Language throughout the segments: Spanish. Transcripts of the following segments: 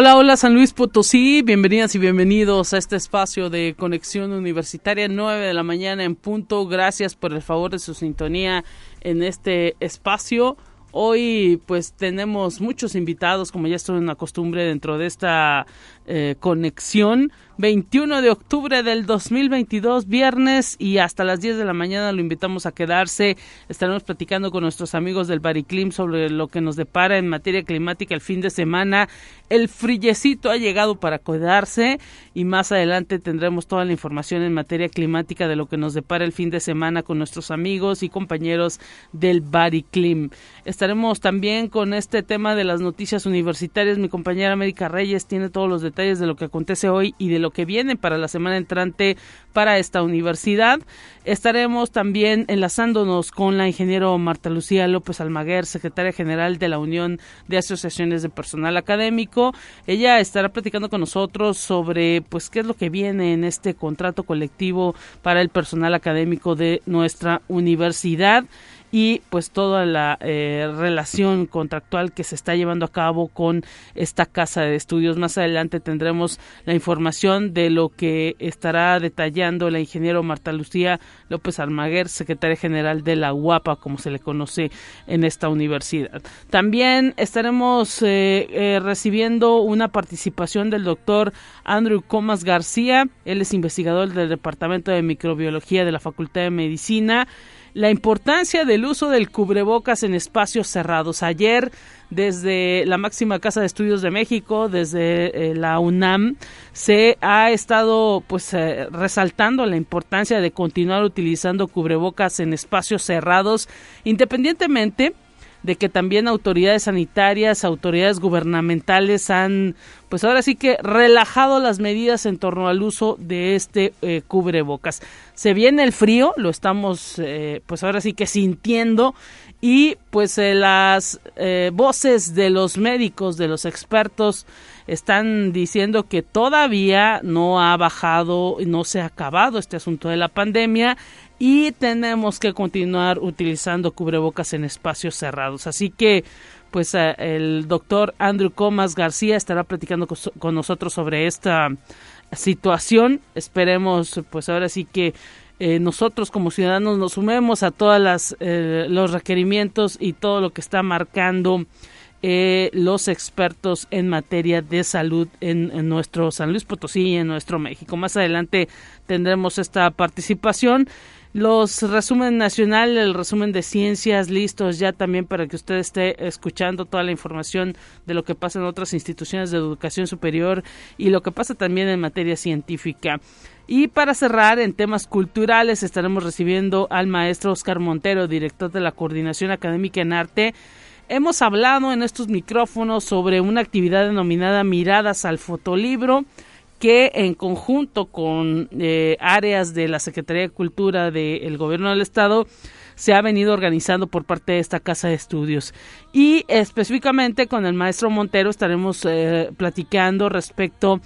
Hola, hola San Luis Potosí, bienvenidas y bienvenidos a este espacio de conexión universitaria, 9 de la mañana en punto. Gracias por el favor de su sintonía en este espacio. Hoy pues tenemos muchos invitados, como ya en la costumbre dentro de esta eh, conexión. 21 de octubre del 2022, viernes, y hasta las 10 de la mañana lo invitamos a quedarse. Estaremos platicando con nuestros amigos del Bariclim sobre lo que nos depara en materia climática el fin de semana. El frillecito ha llegado para quedarse y más adelante tendremos toda la información en materia climática de lo que nos depara el fin de semana con nuestros amigos y compañeros del Bariclim. Estaremos también con este tema de las noticias universitarias. Mi compañera América Reyes tiene todos los detalles de lo que acontece hoy y de lo que viene para la semana entrante para esta universidad. Estaremos también enlazándonos con la ingeniero Marta Lucía López Almaguer, secretaria general de la Unión de Asociaciones de Personal Académico. Ella estará platicando con nosotros sobre pues qué es lo que viene en este contrato colectivo para el personal académico de nuestra universidad y pues toda la eh, relación contractual que se está llevando a cabo con esta casa de estudios. Más adelante tendremos la información de lo que estará detallando la ingeniero Marta Lucía López Almaguer, secretaria general de la UAPA, como se le conoce en esta universidad. También estaremos eh, eh, recibiendo una participación del doctor Andrew Comas García. Él es investigador del Departamento de Microbiología de la Facultad de Medicina la importancia del uso del cubrebocas en espacios cerrados. Ayer, desde la máxima casa de estudios de México, desde eh, la UNAM, se ha estado pues eh, resaltando la importancia de continuar utilizando cubrebocas en espacios cerrados, independientemente de que también autoridades sanitarias, autoridades gubernamentales han, pues ahora sí que relajado las medidas en torno al uso de este eh, cubrebocas. Se viene el frío, lo estamos, eh, pues ahora sí que sintiendo y pues eh, las voces de los médicos, de los expertos, están diciendo que todavía no ha bajado, no se ha acabado este asunto de la pandemia y tenemos que continuar utilizando cubrebocas en espacios cerrados. Así que, pues eh, el doctor Andrew Comas García estará platicando con, nosotros sobre esta situación. Esperemos, pues ahora sí que eh, nosotros como ciudadanos nos sumemos a todos eh, los requerimientos y todo lo que está marcando los expertos en materia de salud en, en, nuestro San Luis Potosí y en nuestro México. Más adelante tendremos esta participación. Los resumen nacional, el resumen de ciencias listos ya también para que usted esté escuchando toda la información de lo que pasa en otras instituciones de educación superior y lo que pasa también en materia científica. Y para cerrar, en temas culturales, estaremos recibiendo al maestro Oscar Montero, director de la Coordinación Académica en Arte. Hemos hablado en estos micrófonos sobre una actividad denominada Miradas al Fotolibro que en conjunto con eh, áreas de la Secretaría de Cultura del Gobierno del Estado se ha venido organizando por parte de esta casa de estudios. Y específicamente con el maestro Montero estaremos eh, platicando respecto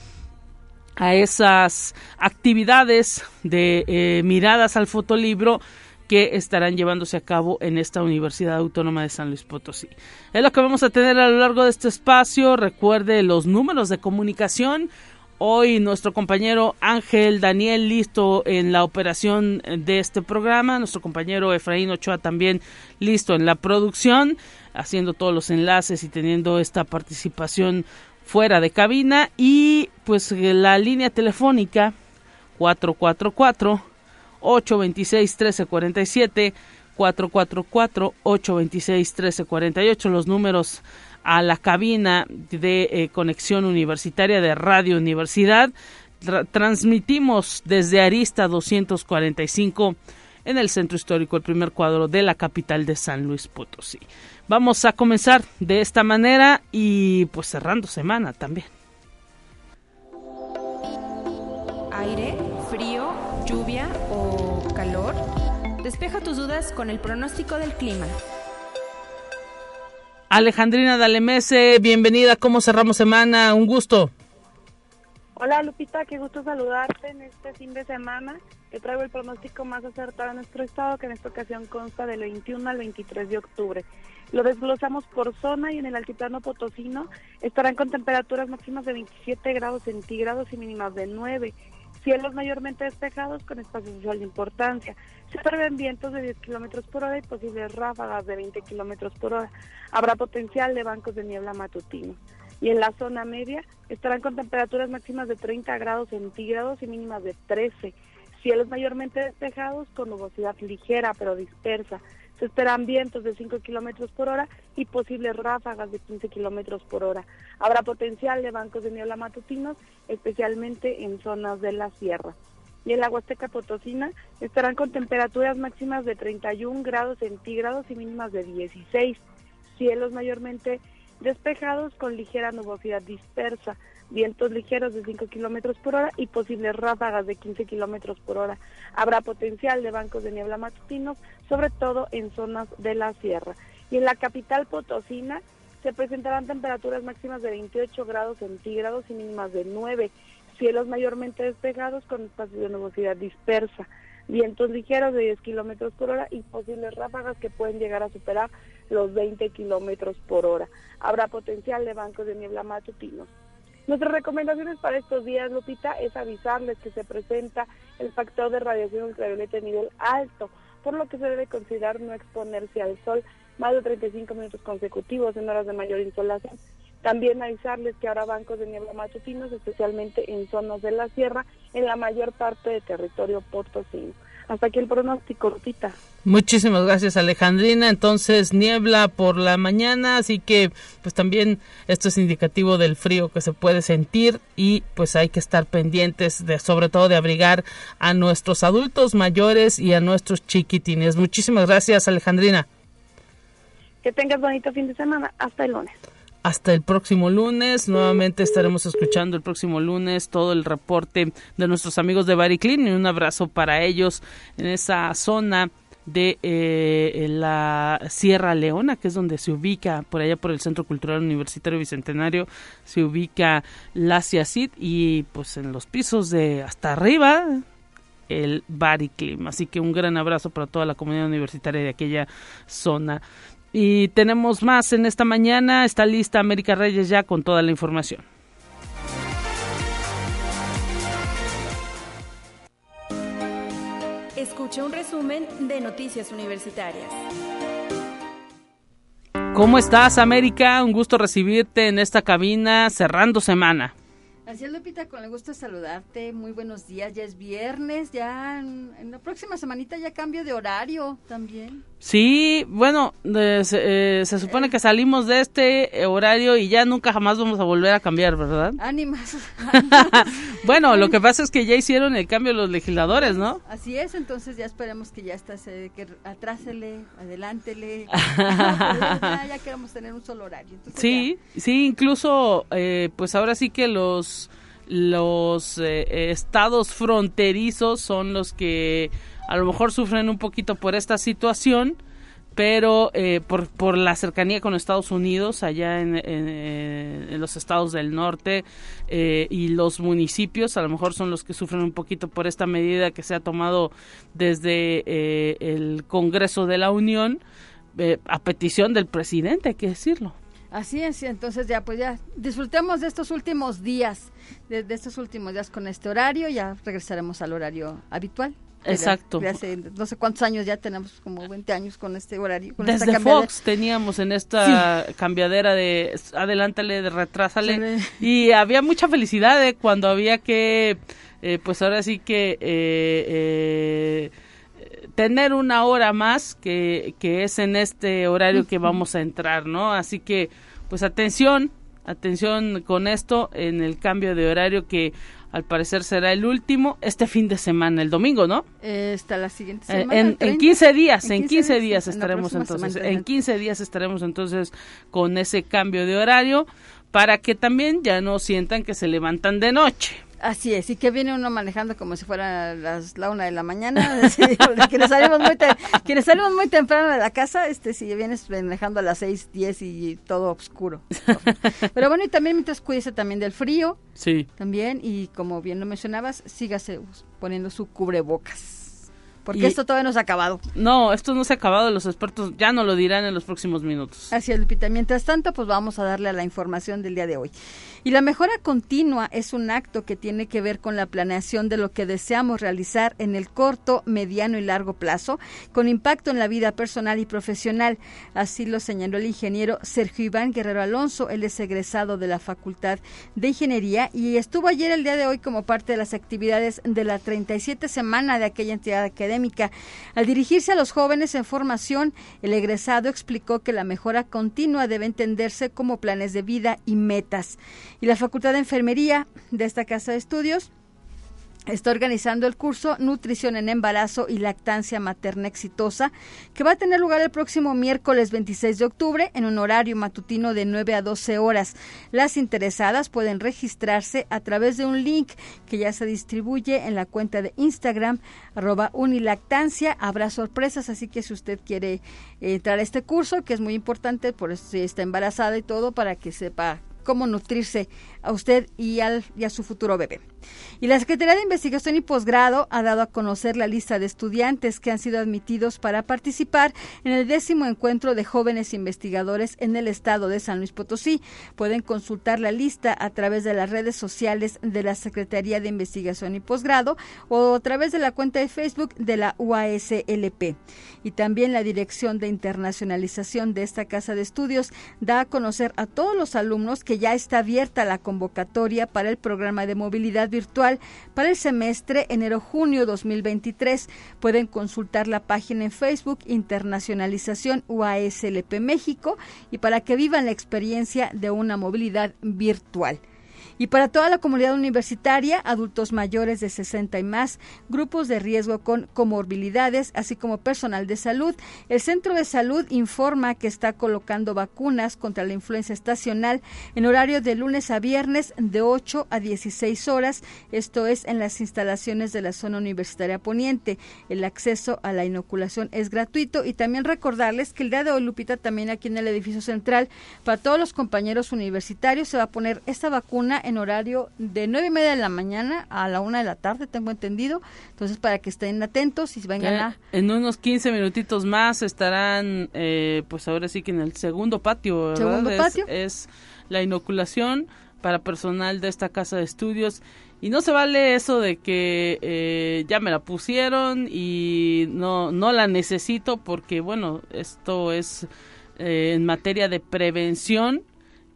a esas actividades de eh, miradas al fotolibro que estarán llevándose a cabo en esta Universidad Autónoma de San Luis Potosí. Es lo que vamos a tener a lo largo de este espacio. Recuerde los números de comunicación Hoy nuestro compañero Ángel Daniel listo en la operación de este programa, nuestro compañero Efraín Ochoa también listo en la producción, haciendo todos los enlaces y teniendo esta participación fuera de cabina. Y pues la línea telefónica 444 826 1347 444 826 1348 los números a la cabina de eh, conexión universitaria de Radio Universidad. transmitimos desde Arista 245 en el centro histórico, el primer cuadro de la capital de San Luis Potosí. Vamos a comenzar de esta manera y pues cerrando semana también. Aire, frío, lluvia o calor. Despeja tus dudas con el pronóstico del clima. Alejandrina Dalemese, bienvenida. ¿Cómo cerramos semana? Un gusto. Hola Lupita, qué gusto saludarte en este fin de semana. Te traigo el pronóstico más acertado de nuestro estado, que en esta ocasión consta del 21 al 23 de octubre. Lo desglosamos por zona y en el altiplano potosino estarán con temperaturas máximas de 27 grados centígrados y mínimas de 9. Cielos mayormente despejados con espacio social de importancia. Se prevén vientos de 10 kilómetros por hora y posibles ráfagas de 20 kilómetros por hora. Habrá potencial de bancos de niebla matutino y en la zona media estarán con temperaturas máximas de 30 grados centígrados y mínimas de 13. Cielos mayormente despejados con nubosidad ligera pero dispersa. Se esperan vientos de 5 kilómetros por hora y posibles ráfagas de 15 kilómetros por hora. Habrá potencial de bancos de niebla matutinos, especialmente en zonas de la sierra. Y en la Huasteca Potosina estarán con temperaturas máximas de 31 grados centígrados y mínimas de 16. Cielos mayormente despejados con ligera nubosidad dispersa, vientos ligeros de 5 kilómetros por hora y posibles ráfagas de 15 kilómetros por hora. Habrá potencial de bancos de niebla matutinos, sobre todo en zonas de la sierra. Y en la capital potosina se presentarán temperaturas máximas de 28 grados centígrados y mínimas de 9, cielos mayormente despejados con espacios de nubosidad dispersa vientos ligeros de 10 kilómetros por hora y posibles ráfagas que pueden llegar a superar los 20 kilómetros por hora. Habrá potencial de bancos de niebla matutinos. Nuestras recomendaciones para estos días, Lupita, es avisarles que se presenta el factor de radiación ultravioleta de nivel alto, por lo que se debe considerar no exponerse al sol más de 35 minutos consecutivos en horas de mayor insolación. También avisarles que habrá bancos de niebla matutinos, especialmente en zonas de la sierra, en la mayor parte del territorio potosino. Hasta aquí el pronóstico, Lupita. Muchísimas gracias, Alejandrina. Entonces, niebla por la mañana, así que pues también esto es indicativo del frío que se puede sentir y pues hay que estar pendientes de sobre todo de abrigar a nuestros adultos mayores y a nuestros chiquitines. Muchísimas gracias, Alejandrina. Que tengas bonito fin de semana. Hasta el lunes hasta el próximo lunes. Nuevamente estaremos escuchando el próximo lunes todo el reporte de nuestros amigos de Bariclin y un abrazo para ellos en esa zona de eh, la Sierra Leona, que es donde se ubica, por allá por el Centro Cultural Universitario Bicentenario, se ubica la CIACID y pues en los pisos de hasta arriba el Bariclim. Así que un gran abrazo para toda la comunidad universitaria de aquella zona. Y tenemos más en esta mañana. Está lista América Reyes ya con toda la información. Escucha un resumen de Noticias Universitarias. ¿Cómo estás, América? Un gusto recibirte en esta cabina cerrando semana. Así es, Lupita, con el gusto de saludarte. Muy buenos días. Ya es viernes, ya en, la próxima semanita ya cambio de horario también. Sí, bueno, se, eh, se, supone que salimos de este horario y ya nunca jamás vamos a volver a cambiar, ¿verdad? Ánimas. bueno, lo que pasa es que ya hicieron el cambio los legisladores, ¿no? Así es, entonces ya esperemos que ya está, que atrásele, adelántele. ya, ya, queremos tener un solo horario. sí, sí, incluso, eh, pues ahora sí que los los eh, estados fronterizos son los que a lo mejor sufren un poquito por esta situación, pero eh, por, por la cercanía con Estados Unidos, allá en, en, los estados del norte eh, y los municipios, a lo mejor son los que sufren un poquito por esta medida que se ha tomado desde eh, el Congreso de la Unión a petición del presidente, hay que decirlo. Así es, entonces ya pues ya disfrutemos de estos últimos días, de, de estos últimos días con este horario, ya regresaremos al horario habitual. Exacto. hace no sé cuántos años ya tenemos, como 20 años con este horario. Desde Fox teníamos en esta cambiadera de adelántale, de retrásale. Y había mucha felicidad ¿eh? cuando había que, eh, pues ahora sí que... Eh, tener una hora más que, que es en este horario que vamos a entrar, ¿no? Así que, pues atención, atención con esto en el cambio de horario que al parecer será el último este fin de semana, el domingo, ¿no? está la siguiente eh, semana. en, 15 días, en 15, días estaremos entonces, en 15 días estaremos entonces con ese cambio de horario para que también ya no sientan que se levantan de noche. Así es, y que viene uno manejando como si fuera las, la una de la mañana, quienes salimos muy quienes salimos muy temprano de la casa, este si vienes manejando a las seis, diez y todo oscuro. Pero bueno, y también mientras cuídese también del frío, sí. también, y como bien lo mencionabas, sígase poniendo su cubrebocas. Porque esto todavía no se ha acabado. No, esto no se ha acabado. Los expertos ya no lo dirán en los próximos minutos. Así es, Lupita. Mientras tanto, pues vamos a darle a la información del día de hoy. Y la mejora continua es un acto que tiene que ver con la planeación de lo que deseamos realizar en el corto, mediano y largo plazo, con impacto en la vida personal y profesional. Así lo señaló el ingeniero Sergio Iván Guerrero Alonso. Él es egresado de la Facultad de Ingeniería y estuvo ayer el día de hoy como parte de las actividades de la 37 semana de aquella entidad académica. Al dirigirse a los jóvenes en formación, el egresado explicó que la mejora continua debe entenderse como planes de vida y metas. Y la Facultad de Enfermería de esta Casa de Estudios está organizando el curso Nutrición en Embarazo y Lactancia Materna Exitosa, que va a tener lugar el próximo miércoles 26 de octubre en un horario matutino de 9 a 12 horas. Las interesadas pueden registrarse a través de un link que ya se distribuye en la cuenta de Instagram, arroba unilactancia. Habrá sorpresas, así que si usted quiere entrar a este curso, que es muy importante, por si está embarazada y todo, para que sepa cómo nutrirse a usted y, al, y a su futuro bebé. Y la Secretaría de Investigación y Posgrado ha dado a conocer la lista de estudiantes que han sido admitidos para participar en el décimo encuentro de jóvenes investigadores en el estado de San Luis Potosí. Pueden consultar la lista a través de las redes sociales de la Secretaría de Investigación y Posgrado o a través de la cuenta de Facebook de la UASLP. Y también la Dirección de Internacionalización de esta Casa de Estudios da a conocer a todos los alumnos que ya está abierta la convocatoria para el programa de movilidad virtual para el semestre enero-junio 2023. Pueden consultar la página en Facebook Internacionalización UASLP México y para que vivan la experiencia de una movilidad virtual. Y para toda la comunidad universitaria, adultos mayores de 60 y más, grupos de riesgo con comorbilidades, así como personal de salud, el Centro de Salud informa que está colocando vacunas contra la influenza estacional en horario de lunes a viernes de 8 a 16 horas. Esto es en las instalaciones de la zona universitaria poniente. El acceso a la inoculación es gratuito y también recordarles que el día de hoy, Lupita, también aquí en el edificio central, para todos los compañeros universitarios se va a poner esta vacuna en horario de nueve y media de la mañana a la una de la tarde, tengo entendido. Entonces, para que estén atentos y vengan a... En unos 15 minutitos más estarán, eh, pues ahora sí que en el segundo patio, ¿Segundo patio? Es, la inoculación para personal de esta casa de estudios. Y no se vale eso de que eh, ya me la pusieron y no, no la necesito porque, bueno, esto es eh, en materia de prevención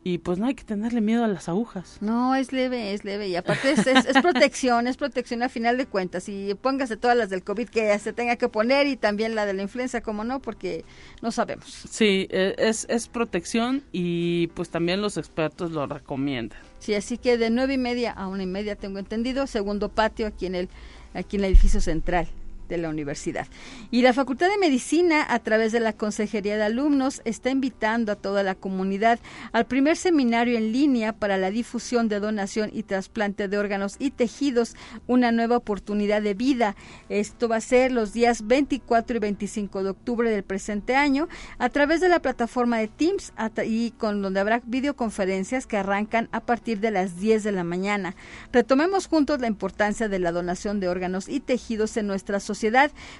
y pues no hay que tenerle miedo a las agujas. No, es leve, es leve y aparte es, es, protección, es protección a final de cuentas y póngase todas las del COVID que se tenga que poner y también la de la influenza, como no, porque no sabemos. Sí, e, es, es protección y pues también los expertos lo recomiendan. Sí, así que de nueve y media a una y media tengo entendido, segundo patio aquí en el, aquí en el edificio central de la universidad. Y la Facultad de Medicina, a través de la Consejería de Alumnos, está invitando a toda la comunidad al primer seminario en línea para la difusión de donación y trasplante de órganos y tejidos, una nueva oportunidad de vida. Esto va a ser los días 24 y 25 de octubre del presente año a través de la plataforma de Teams y con donde habrá videoconferencias que arrancan a partir de las 10 de la mañana. Retomemos juntos la importancia de la donación de órganos y tejidos en nuestra sociedad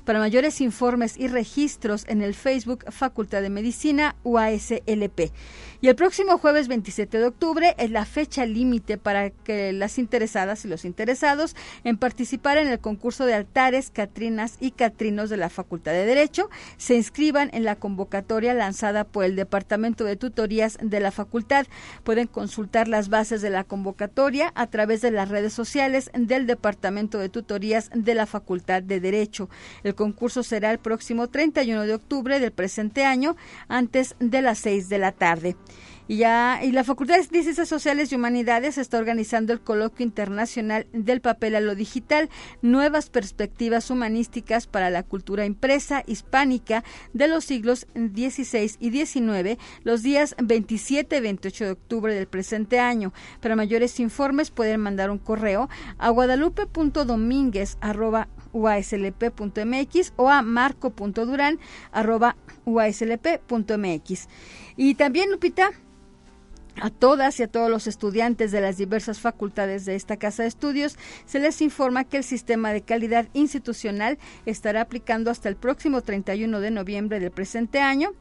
para mayores informes y registros en el Facebook Facultad de Medicina UASLP. Y el próximo jueves 27 de octubre es la fecha límite para que las interesadas y los interesados en participar en el concurso de altares, catrinas y catrinos de la Facultad de Derecho se inscriban en la convocatoria lanzada por el Departamento de Tutorías de la Facultad. Pueden consultar las bases de la convocatoria a través de las redes sociales del Departamento de Tutorías de la Facultad de Derecho. El concurso será el próximo 31 de octubre del presente año antes de las 6 de la tarde. Y ya y la Facultad de Ciencias Sociales y Humanidades está organizando el coloquio internacional del papel a lo digital, nuevas perspectivas humanísticas para la cultura impresa hispánica de los siglos XVI y XIX, los días 27 y 28 de octubre del presente año. Para mayores informes pueden mandar un correo a guadalupe.domínguez.uaslp.mx o a marco.durán.uaslp.mx. Y también, Lupita, a todas y a todos los estudiantes de las diversas facultades de esta Casa de Estudios se les informa que el sistema de calidad institucional estará aplicando hasta el próximo 31 de noviembre del presente año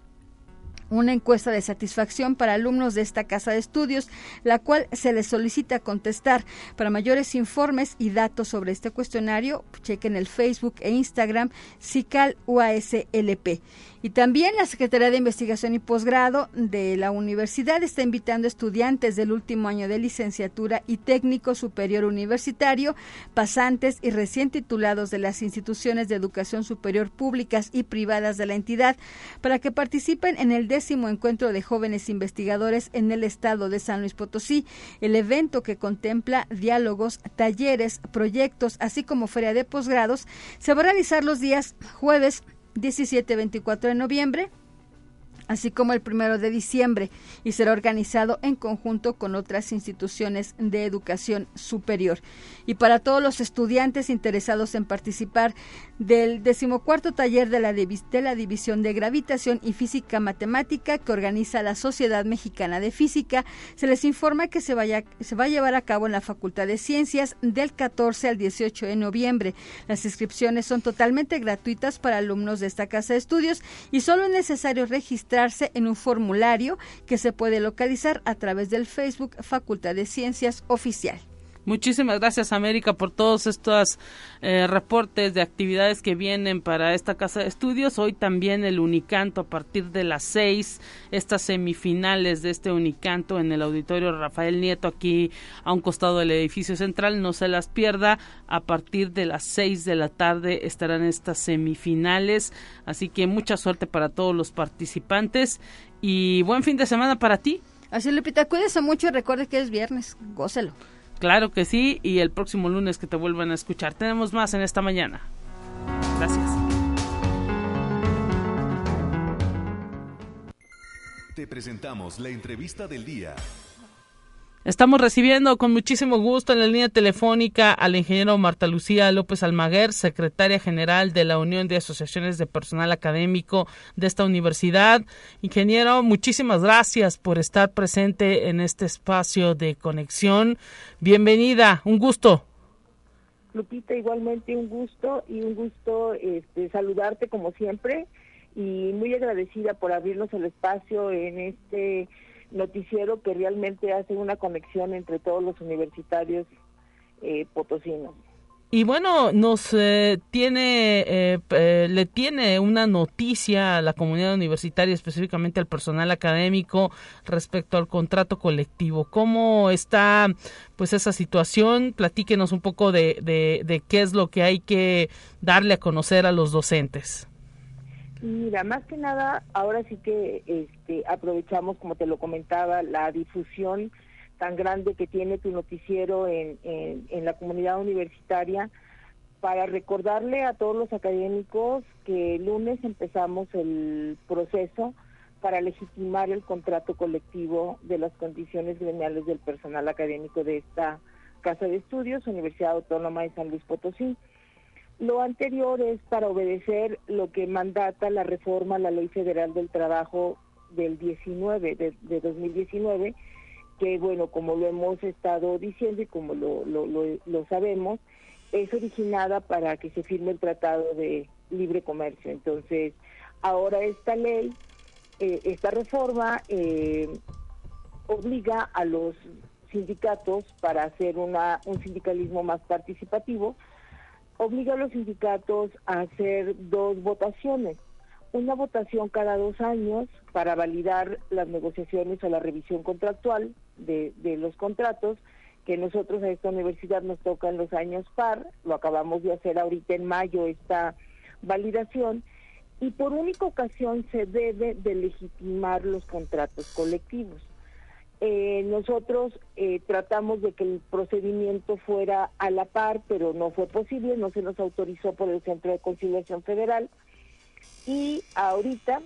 una encuesta de satisfacción para alumnos de esta casa de estudios, la cual se les solicita contestar. Para mayores informes y datos sobre este cuestionario, chequen el Facebook e Instagram CICAL UASLP. Y también la Secretaría de Investigación y Posgrado de la universidad está invitando estudiantes del último año de licenciatura y técnico superior universitario, pasantes y recién titulados de las instituciones de educación superior públicas y privadas de la entidad para que participen en el décimo encuentro de jóvenes investigadores en el estado de San Luis Potosí, el evento que contempla diálogos, talleres, proyectos, así como feria de posgrados, se va a realizar los días jueves 17-24 de noviembre así como el primero de diciembre, y será organizado en conjunto con otras instituciones de educación superior. Y para todos los estudiantes interesados en participar del decimocuarto taller de la, de la División de Gravitación y Física Matemática que organiza la Sociedad Mexicana de Física, se les informa que se, vaya, se va a llevar a cabo en la Facultad de Ciencias del 14 al 18 de noviembre. Las inscripciones son totalmente gratuitas para alumnos de esta casa de estudios y solo es necesario registrar en un formulario que se puede localizar a través del Facebook Facultad de Ciencias Oficial. Muchísimas gracias América por todos estos eh, reportes de actividades que vienen para esta casa de estudios. Hoy también el Unicanto a partir de las seis, estas semifinales de este Unicanto en el auditorio Rafael Nieto aquí a un costado del edificio central. No se las pierda. A partir de las seis de la tarde estarán estas semifinales. Así que mucha suerte para todos los participantes y buen fin de semana para ti. Así Lupita, cuídese mucho y recuerde que es viernes. Gócelo. Claro que sí, y el próximo lunes que te vuelvan a escuchar. Tenemos más en esta mañana. Gracias. Te presentamos la entrevista del día. Estamos recibiendo con muchísimo gusto en la línea telefónica al ingeniero Marta Lucía López Almaguer, secretaria general de la Unión de Asociaciones de Personal Académico de esta universidad. Ingeniero, muchísimas gracias por estar presente en este espacio de conexión. Bienvenida, un gusto. Lupita, igualmente un gusto y un gusto este, saludarte como siempre y muy agradecida por abrirnos el espacio en este noticiero que realmente hace una conexión entre todos los universitarios eh, potosinos. Y bueno, nos eh, tiene, eh, eh, le tiene una noticia a la comunidad universitaria, específicamente al personal académico, respecto al contrato colectivo. ¿Cómo está, pues, esa situación? Platíquenos un poco de, de, de qué es lo que hay que darle a conocer a los docentes. Mira, más que nada, ahora sí que este, aprovechamos, como te lo comentaba, la difusión tan grande que tiene tu noticiero en, en, la comunidad universitaria para recordarle a todos los académicos que el lunes empezamos el proceso para legitimar el contrato colectivo de las condiciones gremiales del personal académico de esta Casa de Estudios, Universidad Autónoma de San Luis Potosí. Lo anterior es para obedecer lo que mandata la reforma a la Ley Federal del Trabajo del 19, de, de 2019, que bueno, como lo hemos estado diciendo y como lo, lo, lo, sabemos, es originada para que se firme el Tratado de Libre Comercio. Entonces, ahora esta ley, eh, esta reforma eh, obliga a los sindicatos para hacer una, un sindicalismo más participativo, obliga a los sindicatos a hacer dos votaciones. Una votación cada dos años para validar las negociaciones o la revisión contractual de, los contratos que nosotros a esta universidad nos toca en los años par, lo acabamos de hacer ahorita en mayo esta validación, y por única ocasión se debe de legitimar los contratos colectivos. Eh, nosotros eh, tratamos de que el procedimiento fuera a la par, pero no fue posible, no se nos autorizó por el Centro de Conciliación Federal. Y ahorita,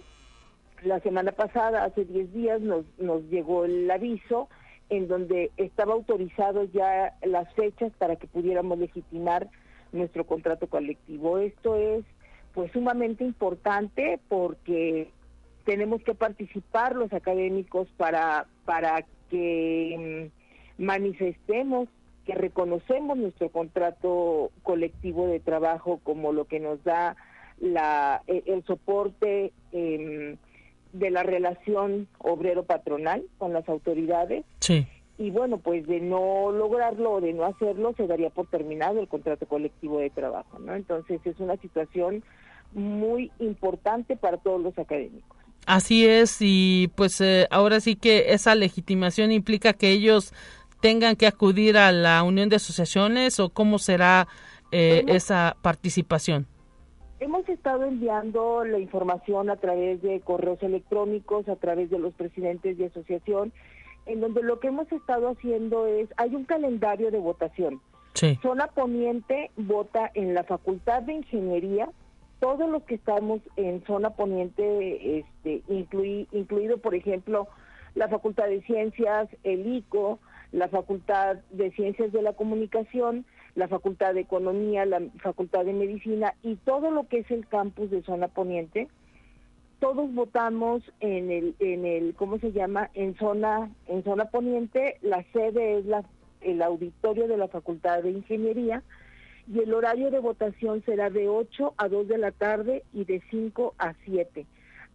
la semana pasada, hace 10 días, nos, llegó el aviso en donde estaba autorizado ya las fechas para que pudiéramos legitimar nuestro contrato colectivo. Esto es pues sumamente importante porque tenemos que participar los académicos para, para que mm, manifestemos que reconocemos nuestro contrato colectivo de trabajo como lo que nos da la, e, el, soporte em, de la relación obrero-patronal con las autoridades. Sí. Y bueno, pues de no lograrlo o de no hacerlo, se daría por terminado el contrato colectivo de trabajo, ¿no? Entonces es una situación muy importante para todos los académicos. Así es, y pues eh, ahora sí que esa legitimación implica que ellos tengan que acudir a la unión de asociaciones o cómo será eh, esa participación. Hemos estado enviando la información a través de correos electrónicos, a través de los presidentes de asociación, en donde lo que hemos estado haciendo es, hay un calendario de votación. Sí. Zona Poniente vota en la Facultad de Ingeniería, todos los que estamos en zona poniente, este, incluido por ejemplo la Facultad de Ciencias, el ICO, la Facultad de Ciencias de la Comunicación, la Facultad de Economía, la Facultad de Medicina y todo lo que es el campus de zona poniente, todos votamos en el, en el, ¿cómo se llama? En zona, en zona poniente, la sede es el auditorio de la Facultad de Ingeniería, y el horario de votación será de 8 a 2 de la tarde y de 5 a 7.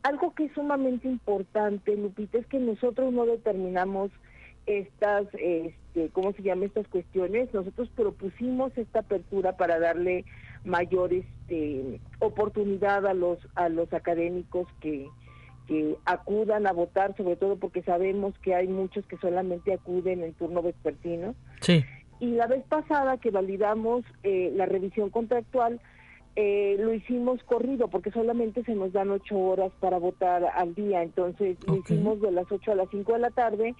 Algo que es sumamente importante, Lupita, es que nosotros no determinamos estas, este, ¿cómo se llama estas cuestiones? Nosotros propusimos esta apertura para darle mayor este, oportunidad a los a los académicos que, que acudan a votar, sobre todo porque sabemos que hay muchos que solamente acuden en turno vespertino. Sí. Y la vez pasada que validamos eh, la revisión contractual, eh, lo hicimos corrido porque solamente se nos dan ocho horas para votar al día, entonces lo hicimos de las ocho a las cinco de la tarde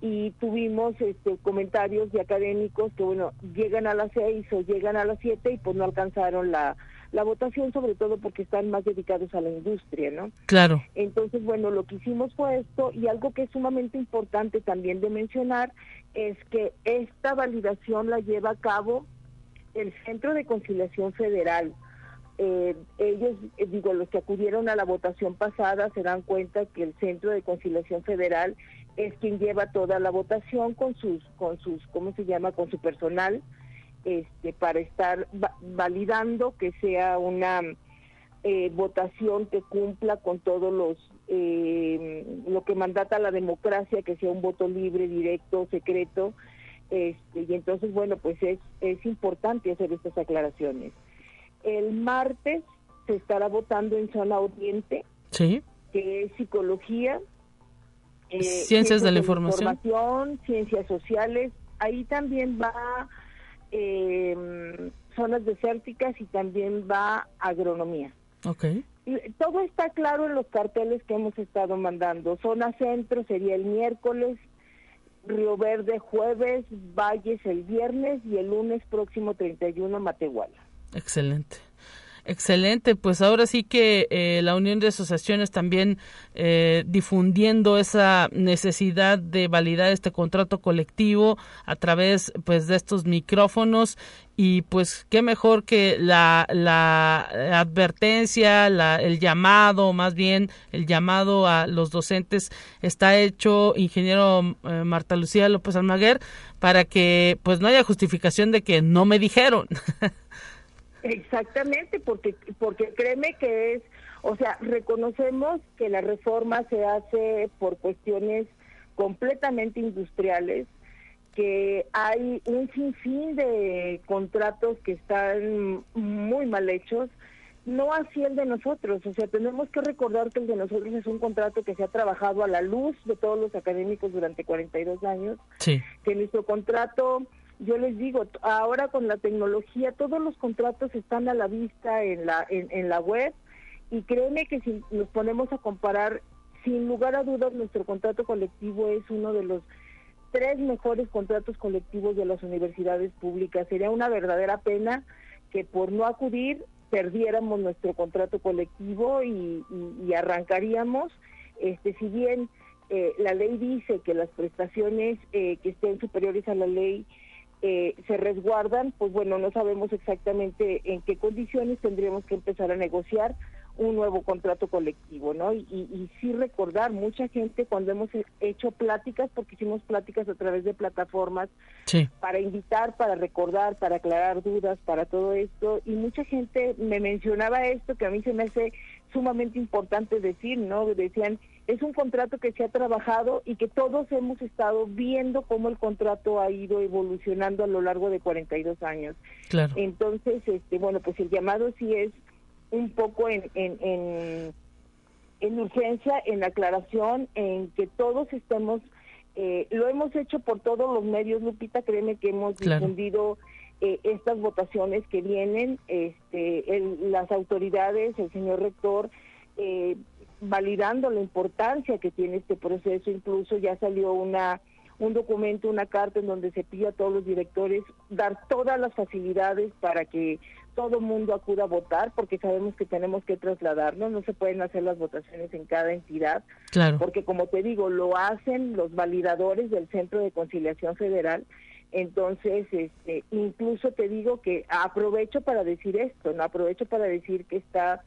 y tuvimos este, comentarios de académicos que bueno llegan a las seis o llegan a las siete y pues no alcanzaron la la votación sobre todo porque están más dedicados a la industria, ¿no? Claro. Entonces, bueno, lo que hicimos fue esto y algo que es sumamente importante también de mencionar es que esta validación la lleva a cabo el Centro de Conciliación Federal. Eh, ellos, eh, digo, los que acudieron a la votación pasada se dan cuenta que el Centro de Conciliación Federal es quien lleva toda la votación con sus, con sus, ¿cómo se llama? Con su personal este, para estar validando que sea una eh, votación que cumpla con todos los eh, lo que mandata la democracia, que sea un voto libre, directo, secreto, este, y entonces bueno pues es es importante hacer estas aclaraciones. El martes se estará votando en zona oriente, sí, que es psicología, eh, ciencias, de la información, ciencias sociales. Ahí también va eh, zonas desérticas y también va agronomía. Okay. Todo está claro en los carteles que hemos estado mandando. Zona centro sería el miércoles, Río Verde jueves, Valles el viernes y el lunes próximo 31 Matehuala. Excelente. Excelente, pues ahora sí que eh, la Unión de Asociaciones también eh, difundiendo esa necesidad de validar este contrato colectivo a través pues de estos micrófonos. Y pues qué mejor que la, la advertencia, la, el llamado, más bien el llamado a los docentes. Está hecho, ingeniero eh, Marta Lucía López Almaguer, para que pues no haya justificación de que no me dijeron. Exactamente, porque porque créeme que es, o sea, reconocemos que la reforma se hace por cuestiones completamente industriales, que hay un sinfín de contratos que están muy mal hechos, no así el de nosotros, o sea, tenemos que recordar que el de nosotros es un contrato que se ha trabajado a la luz de todos los académicos durante 42 años, sí. que nuestro contrato yo les digo, ahora con la tecnología todos los contratos están a la vista en la, en, la web y créeme que si nos ponemos a comparar sin lugar a dudas nuestro contrato colectivo es uno de los tres mejores contratos colectivos de las universidades públicas. Sería una verdadera pena que por no acudir perdiéramos nuestro contrato colectivo y, arrancaríamos, este, si bien eh, la ley dice que las prestaciones eh, que estén superiores a la ley eh, se resguardan, pues bueno, no sabemos exactamente en qué condiciones tendríamos que empezar a negociar un nuevo contrato colectivo, ¿no? Y, y, sí recordar, mucha gente cuando hemos hecho pláticas, porque hicimos pláticas a través de plataformas, para invitar, para recordar, para aclarar dudas, para todo esto, y mucha gente me mencionaba esto que a mí se me hace sumamente importante decir, ¿no? Decían, es un contrato que se ha trabajado y que todos hemos estado viendo cómo el contrato ha ido evolucionando a lo largo de 42 años. Claro. Entonces, este, bueno, pues el llamado sí es un poco en, en, en, urgencia, en aclaración, en que todos estemos, eh, lo hemos hecho por todos los medios, Lupita, créeme que hemos difundido eh, estas votaciones que vienen, este, las autoridades, el señor rector, eh, validando la importancia que tiene este proceso, incluso ya salió una un documento, una carta en donde se pide a todos los directores dar todas las facilidades para que todo mundo acuda a votar porque sabemos que tenemos que trasladarnos, no se pueden hacer las votaciones en cada entidad, claro. porque como te digo, lo hacen los validadores del Centro de Conciliación Federal, entonces, este, incluso te digo que aprovecho para decir esto, no aprovecho para decir que está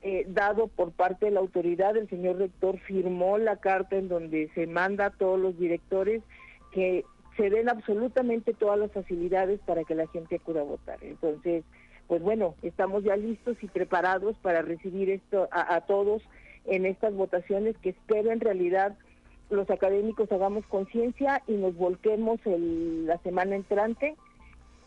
eh, dado por parte de la autoridad, el señor rector firmó la carta en donde se manda a todos los directores que se den absolutamente todas las facilidades para que la gente acuda a votar. Entonces, pues bueno, estamos ya listos y preparados para recibir esto a, todos en estas votaciones que espero en realidad los académicos hagamos conciencia y nos volquemos el, la semana entrante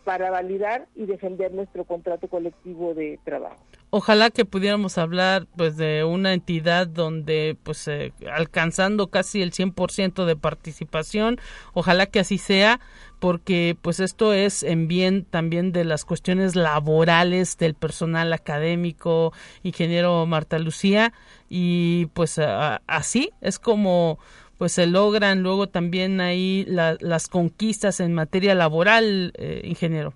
para validar y defender nuestro contrato colectivo de trabajo. Ojalá que pudiéramos hablar pues de una entidad donde pues eh, alcanzando casi el 100% de participación, ojalá que así sea porque pues esto es en bien también de las cuestiones laborales del personal académico, ingeniero Marta Lucía y pues así es como pues se logran luego también ahí las conquistas en materia laboral, eh, ingeniero.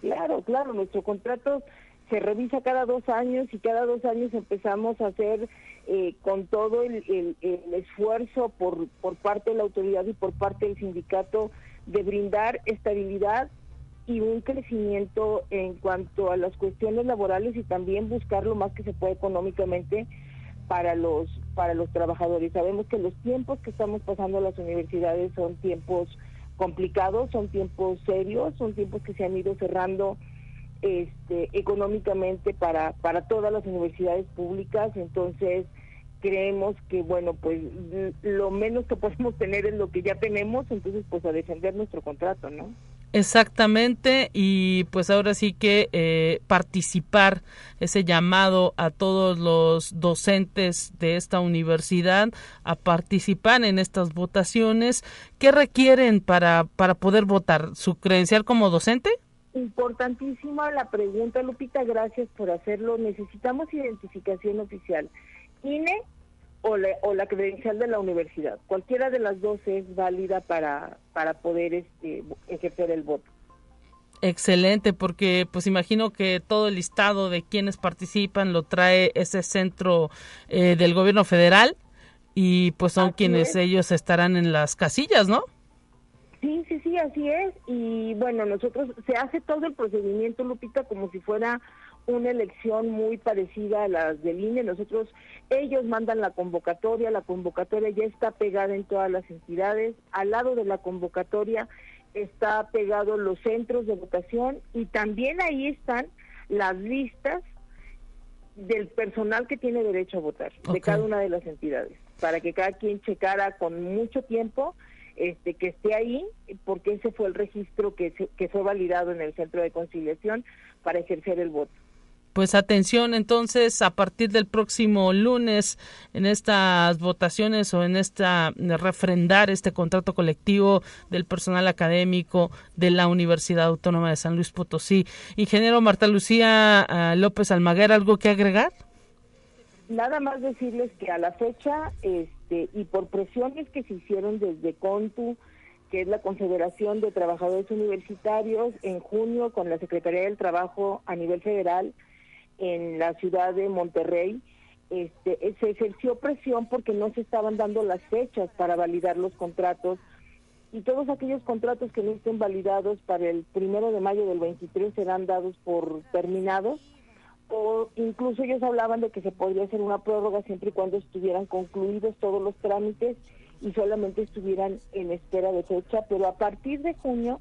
Claro, claro, nuestro contrato se revisa cada dos años y cada dos años empezamos a hacer eh, con todo el, el, esfuerzo por, por parte de la autoridad y por parte del sindicato de brindar estabilidad y un crecimiento en cuanto a las cuestiones laborales y también buscar lo más que se puede económicamente para los para los trabajadores. Sabemos que los tiempos que estamos pasando las universidades son tiempos complicados, son tiempos serios, son tiempos que se han ido cerrando este, económicamente para, para todas las universidades públicas, entonces creemos que bueno pues lo menos que podemos tener es lo que ya tenemos entonces pues a defender nuestro contrato no Exactamente, y pues ahora sí que eh, participar, ese llamado a todos los docentes de esta universidad a participar en estas votaciones. ¿Qué requieren para, para poder votar? ¿Su credencial como docente? Importantísima la pregunta, Lupita, gracias por hacerlo. Necesitamos identificación oficial. INE o la, o la credencial de la universidad. Cualquiera de las dos es válida para, para poder este, ejercer el voto. Excelente, porque pues imagino que todo el listado de quienes participan lo trae ese centro eh, del gobierno federal y pues son quienes ellos estarán en las casillas, ¿no? Sí, sí, sí, así es. Y bueno, nosotros se hace todo el procedimiento, Lupita, como si fuera una elección muy parecida a las del INE. Nosotros, ellos mandan la convocatoria, la convocatoria ya está pegada en todas las entidades. Al lado de la convocatoria está pegado los centros de votación y también ahí están las listas del personal que tiene derecho a votar de cada una de las entidades para que cada quien checara con mucho tiempo este que esté ahí porque ese fue el registro que, que fue validado en el centro de conciliación para ejercer el voto pues atención entonces a partir del próximo lunes en estas votaciones o en esta refrendar este contrato colectivo del personal académico de la Universidad Autónoma de San Luis Potosí. Ingeniero Marta Lucía ah, López Almaguer, ¿algo que agregar? nada más decirles que a la fecha, este, y por presiones que se hicieron desde CONTU, que es la Confederación de Trabajadores Universitarios, en junio con la Secretaría del Trabajo a nivel federal en la ciudad de Monterrey, este, se ejerció presión porque no se estaban dando las fechas para validar los contratos y todos aquellos contratos que no estén validados para el primero de mayo del 23 serán dados por terminados o incluso ellos hablaban de que se podría hacer una prórroga siempre y cuando estuvieran concluidos todos los trámites y solamente estuvieran en espera de fecha, pero a partir de junio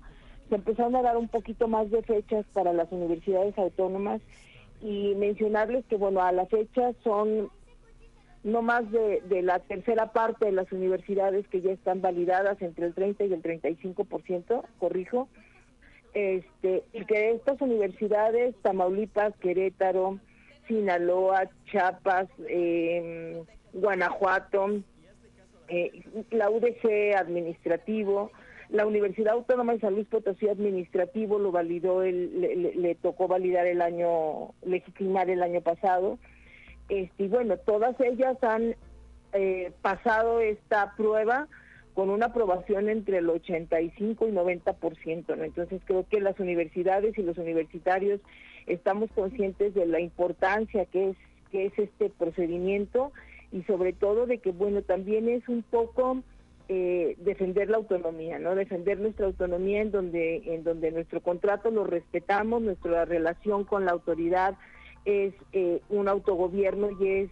se empezaron a dar un poquito más de fechas para las universidades autónomas y mencionarles que bueno, a la fecha son no más de, de, la tercera parte de las universidades que ya están validadas entre el 30 y el 35%, corrijo, este, y que estas universidades, Tamaulipas, Querétaro, Sinaloa, Chiapas, eh, Guanajuato, eh, la UDC administrativo, la Universidad Autónoma de San Luis Potosí administrativo lo validó, el, le, tocó validar el año, legitimar el año pasado. Este, y bueno, todas ellas han eh, pasado esta prueba con una aprobación entre el 85 y 90%, ¿no? Entonces creo que las universidades y los universitarios estamos conscientes de la importancia que es que es este procedimiento y sobre todo de que bueno también es un poco eh, defender la autonomía, ¿no? Defender nuestra autonomía en donde en donde nuestro contrato lo respetamos, nuestra relación con la autoridad es eh, un autogobierno y es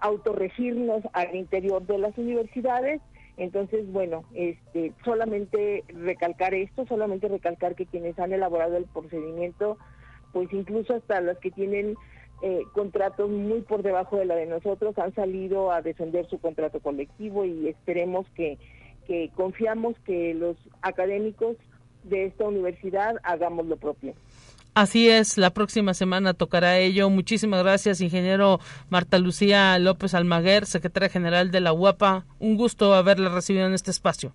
autorregirnos al interior de las universidades entonces, bueno, este, solamente recalcar esto, solamente recalcar que quienes han elaborado el procedimiento, pues incluso hasta los que tienen eh, contratos muy por debajo de la de nosotros, han salido a defender su contrato colectivo y esperemos que, que confiamos que los académicos de esta universidad hagamos lo propio. Así es, la próxima semana tocará ello. Muchísimas gracias, ingeniero Marta Lucía López Almaguer, secretaria general de la UAPA. Un gusto haberla recibido en este espacio.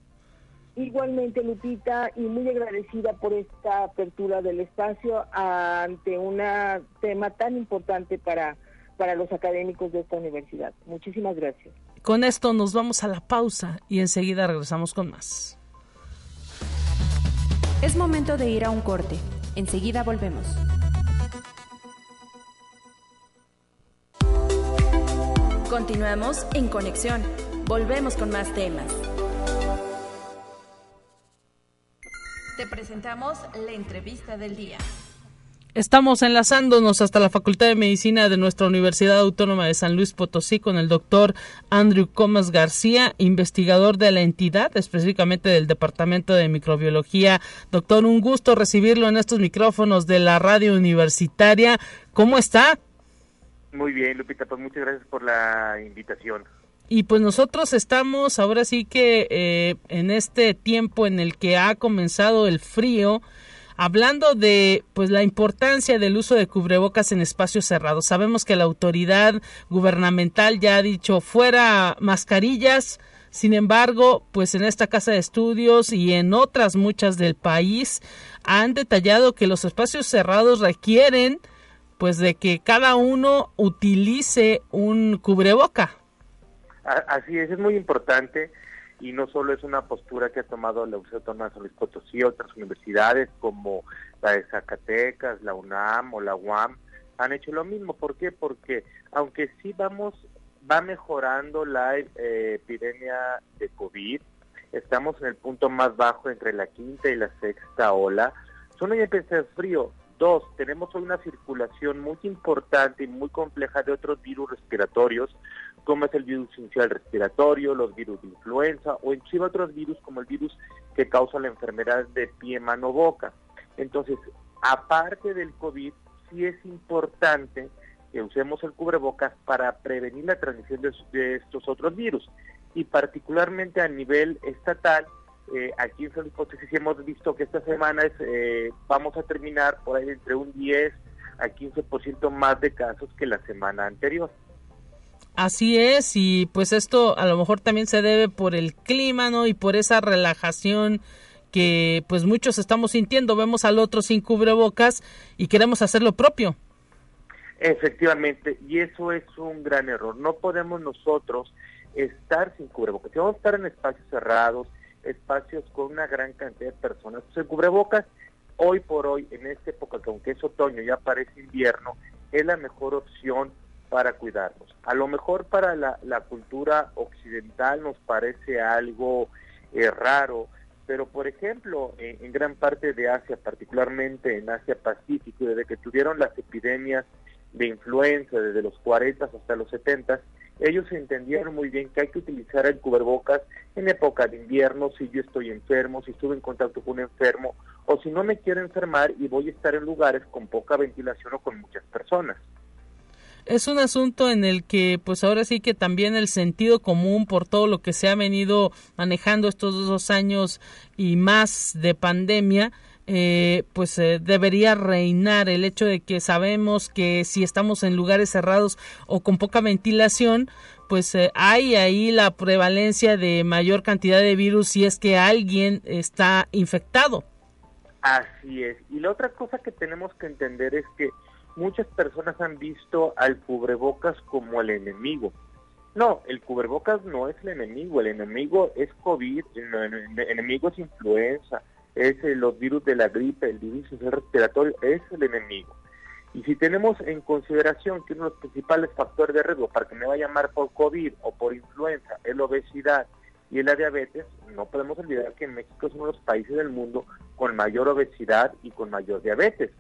Igualmente, Lupita, y muy agradecida por esta apertura del espacio ante un tema tan importante para, para los académicos de esta universidad. Muchísimas gracias. Con esto nos vamos a la pausa y enseguida regresamos con más. Es momento de ir a un corte. Enseguida volvemos. Continuamos en conexión. Volvemos con más temas. Te presentamos la entrevista del día. Estamos enlazándonos hasta la Facultad de Medicina de nuestra Universidad Autónoma de San Luis Potosí con el doctor Andrew Comas García, investigador de la entidad, específicamente del Departamento de Microbiología. Doctor, un gusto recibirlo en estos micrófonos de la radio universitaria. ¿Cómo está? Muy bien, Lupita, pues muchas gracias por la invitación. Y pues nosotros estamos ahora sí que eh, en este tiempo en el que ha comenzado el frío, hablando de pues la importancia del uso de cubrebocas en espacios cerrados. Sabemos que la autoridad gubernamental ya ha dicho fuera mascarillas. Sin embargo, pues en esta casa de estudios y en otras muchas del país han detallado que los espacios cerrados requieren pues de que cada uno utilice un cubreboca. Así es, es muy importante y no solo es una postura que ha tomado la Universidad Autónoma de San Luis Potosí, otras universidades como la de Zacatecas, la UNAM o la UAM han hecho lo mismo. ¿Por qué? Porque aunque sí vamos, va mejorando la eh, epidemia de COVID, estamos en el punto más bajo entre la quinta y la sexta ola, solo ya empieza el frío. Dos, tenemos hoy una circulación muy importante y muy compleja de otros virus respiratorios, como es el virus inicial respiratorio, los virus de influenza o inclusive otros virus como el virus que causa la enfermedad de pie, mano, boca. Entonces, aparte del COVID, sí es importante que usemos el cubrebocas para prevenir la transmisión de, estos otros virus. Y particularmente a nivel estatal, eh, aquí en San Potosí hemos visto que esta semana eh, vamos a terminar por ahí entre un 10 a 15% más de casos que la semana anterior. Así es, y pues esto a lo mejor también se debe por el clima, ¿no? Y por esa relajación que pues muchos estamos sintiendo. Vemos al otro sin cubrebocas y queremos hacer lo propio. Efectivamente, y eso es un gran error. No podemos nosotros estar sin cubrebocas. Si vamos a estar en espacios cerrados, espacios con una gran cantidad de personas, pues cubrebocas hoy por hoy, en esta época, que aunque es otoño, ya parece invierno, es la mejor opción para cuidarnos. A lo mejor para la, cultura occidental nos parece algo eh, raro, pero por ejemplo, en, gran parte de Asia, particularmente en Asia Pacífico, desde que tuvieron las epidemias de influenza desde los 40 hasta los 70, ellos entendieron muy bien que hay que utilizar el cubrebocas en época de invierno, si yo estoy enfermo, si estuve en contacto con un enfermo, o si no me quiero enfermar y voy a estar en lugares con poca ventilación o con muchas personas. Es un asunto en el que pues ahora sí que también el sentido común por todo lo que se ha venido manejando estos dos años y más de pandemia, eh, pues eh, debería reinar el hecho de que sabemos que si estamos en lugares cerrados o con poca ventilación, pues eh, hay ahí la prevalencia de mayor cantidad de virus si es que alguien está infectado. Así es. Y la otra cosa que tenemos que entender es que muchas personas han visto al cubrebocas como el enemigo. No, el cubrebocas no es el enemigo, el enemigo es COVID, el enemigo es influenza, es los virus de la gripe, el virus respiratorio, es el enemigo. Y si tenemos en consideración que uno de los principales factores de riesgo para que me vaya a llamar por COVID o por influenza es la obesidad y la diabetes, no podemos olvidar que México es uno de los países del mundo con mayor obesidad y con mayor diabetes.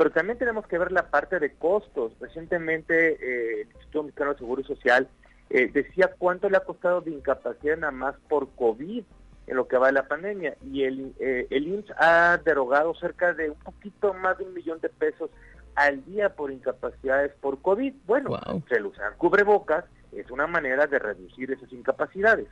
Pero también tenemos que ver la parte de costos. Recientemente eh, el Instituto Mexicano de Seguro Social eh, decía cuánto le ha costado de incapacidad nada más por COVID en lo que va de la pandemia. Y el, eh, el IMSS ha derogado cerca de un poquito más de un millón de pesos al día por incapacidades por COVID. Bueno, se lo usan cubrebocas, es una manera de reducir esas incapacidades.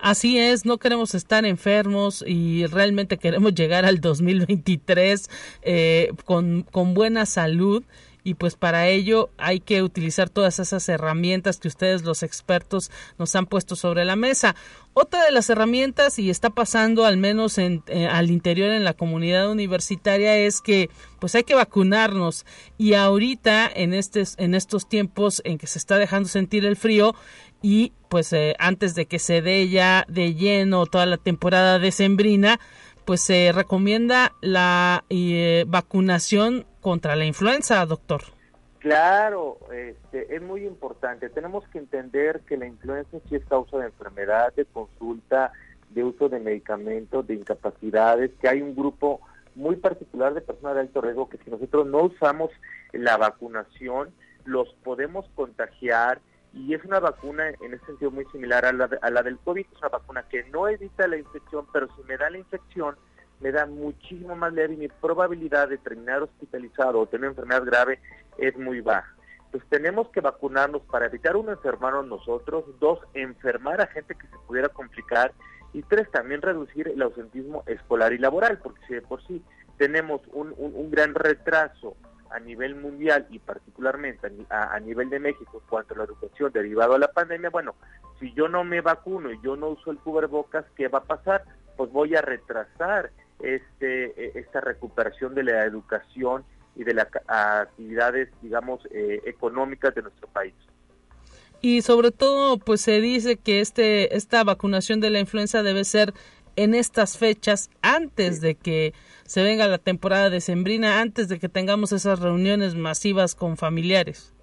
Así es, no queremos estar enfermos y realmente queremos llegar al 2023 eh, con, con buena salud y pues para ello hay que utilizar todas esas herramientas que ustedes los expertos nos han puesto sobre la mesa. Otra de las herramientas y está pasando al menos en, eh, al interior en la comunidad universitaria es que pues hay que vacunarnos y ahorita en estos en estos tiempos en que se está dejando sentir el frío y pues eh, antes de que se dé ya de lleno toda la temporada decembrina pues se recomienda la eh, vacunación contra la influenza, doctor. Claro, este, es muy importante. Tenemos que entender que la influenza sí es causa de enfermedad, de consulta, de uso de medicamentos, de incapacidades, que hay un grupo muy particular de personas de alto riesgo que si nosotros no usamos la vacunación, los podemos contagiar y es una vacuna en ese sentido muy similar a la, a la del COVID, es una vacuna que no evita la infección, pero si me da la infección, me da muchísimo más leve y mi probabilidad de terminar hospitalizado o tener enfermedad grave es muy baja. Pues tenemos que vacunarnos para evitar uno enfermarnos nosotros, dos enfermar a gente que se pudiera complicar y tres también reducir el ausentismo escolar y laboral, porque si de por sí tenemos un, un, gran retraso a nivel mundial y particularmente a, a, nivel de México en cuanto a la educación derivado a la pandemia, bueno, si yo no me vacuno y yo no uso el cubrebocas, ¿qué va a pasar? Pues voy a retrasar este, e, esta recuperación de la educación y de las actividades, digamos, eh, económicas de nuestro país. Y sobre todo, pues se dice que este, esta vacunación de la influenza debe ser en estas fechas, antes de que se venga la temporada decembrina, antes de que tengamos esas reuniones masivas con familiares.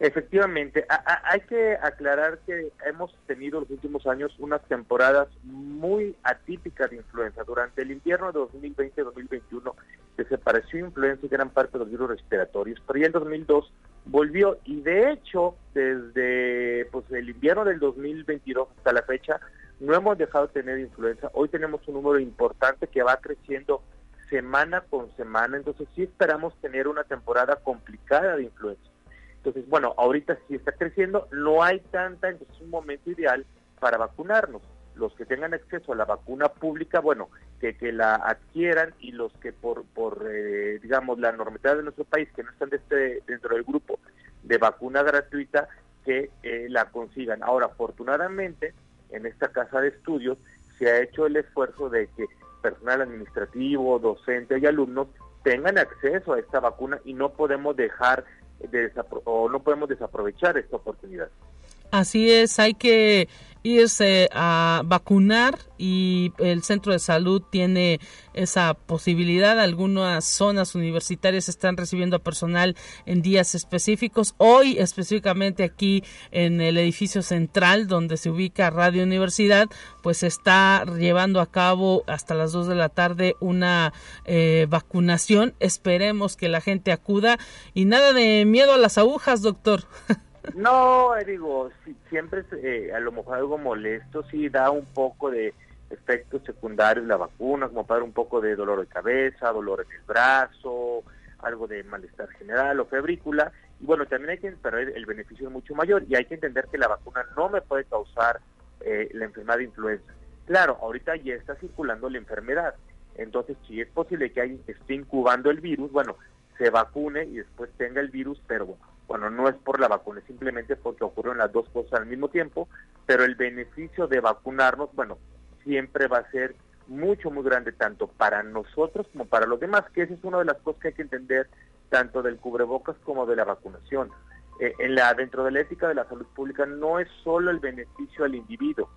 Efectivamente, hay que aclarar que hemos tenido los últimos años unas temporadas muy atípicas de influenza. Durante el invierno de 2020-2021 desapareció influenza y gran parte de los virus respiratorios, pero ya en 2002 volvió y de hecho desde pues, el invierno del 2022 hasta la fecha no hemos dejado de tener influenza. Hoy tenemos un número importante que va creciendo semana con semana, entonces sí esperamos tener una temporada complicada de influenza. Entonces, bueno, ahorita sí está creciendo, no hay tanta, entonces es un momento ideal para vacunarnos. Los que tengan acceso a la vacuna pública, bueno, que, que la adquieran y los que por, por eh, digamos, la normatividad de nuestro país, que no están este, dentro del grupo de vacuna gratuita, que eh, la consigan. Ahora, afortunadamente, en esta casa de estudios se ha hecho el esfuerzo de que personal administrativo, docente y alumnos tengan acceso a esta vacuna y no podemos dejar o no podemos desaprovechar esta oportunidad. Así es, hay que irse a vacunar y el centro de salud tiene esa posibilidad. Algunas zonas universitarias están recibiendo a personal en días específicos. Hoy específicamente aquí en el edificio central donde se ubica Radio Universidad, pues está llevando a cabo hasta las 2 de la tarde una eh, vacunación. Esperemos que la gente acuda y nada de miedo a las agujas, doctor. No, eh, digo, siempre eh, a lo mejor algo molesto, sí da un poco de efectos secundarios la vacuna, como para un poco de dolor de cabeza, dolor en el brazo, algo de malestar general o febrícula. Y bueno, también hay que esperar el beneficio es mucho mayor y hay que entender que la vacuna no me puede causar eh, la enfermedad de influenza. Claro, ahorita ya está circulando la enfermedad, entonces si es posible que alguien esté incubando el virus, bueno, se vacune y después tenga el virus, pero bueno, bueno, no es por la vacuna, es simplemente porque ocurren las dos cosas al mismo tiempo, pero el beneficio de vacunarnos, bueno, siempre va a ser mucho, muy grande, tanto para nosotros como para los demás, que esa es una de las cosas que hay que entender, tanto del cubrebocas como de la vacunación. Eh, en la, dentro de la ética de la salud pública no es solo el beneficio al individuo,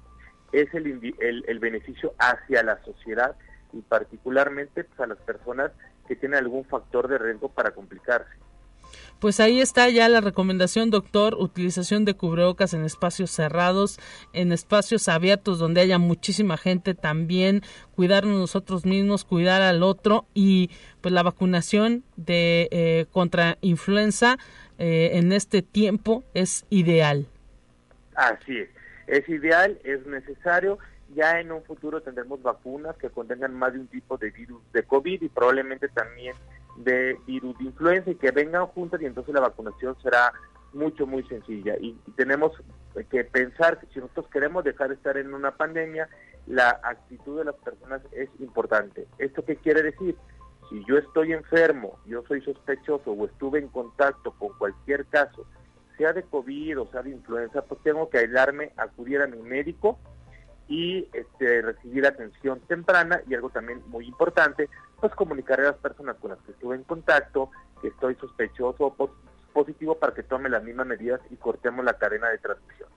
es el, el, el beneficio hacia la sociedad y particularmente pues, a las personas que tienen algún factor de riesgo para complicarse. Pues ahí está ya la recomendación, doctor, utilización de cubrebocas en espacios cerrados, en espacios abiertos donde haya muchísima gente también, cuidarnos nosotros mismos, cuidar al otro y pues la vacunación de eh, contra influenza eh, en este tiempo es ideal. Así es, es ideal, es necesario. Ya en un futuro tendremos vacunas que contengan más de un tipo de virus de COVID y probablemente también de virus de influenza y que vengan juntas y entonces la vacunación será mucho, muy sencilla. Y, tenemos que pensar que si nosotros queremos dejar de estar en una pandemia, la actitud de las personas es importante. ¿Esto qué quiere decir? Si yo estoy enfermo, yo soy sospechoso o estuve en contacto con cualquier caso, sea de COVID o sea de influenza, pues tengo que aislarme, acudir a mi médico y este, recibir atención temprana y algo también muy importante, pues comunicar a las personas con las que estuve en contacto que estoy sospechoso o positivo para que tome las mismas medidas y cortemos la cadena de transmisión.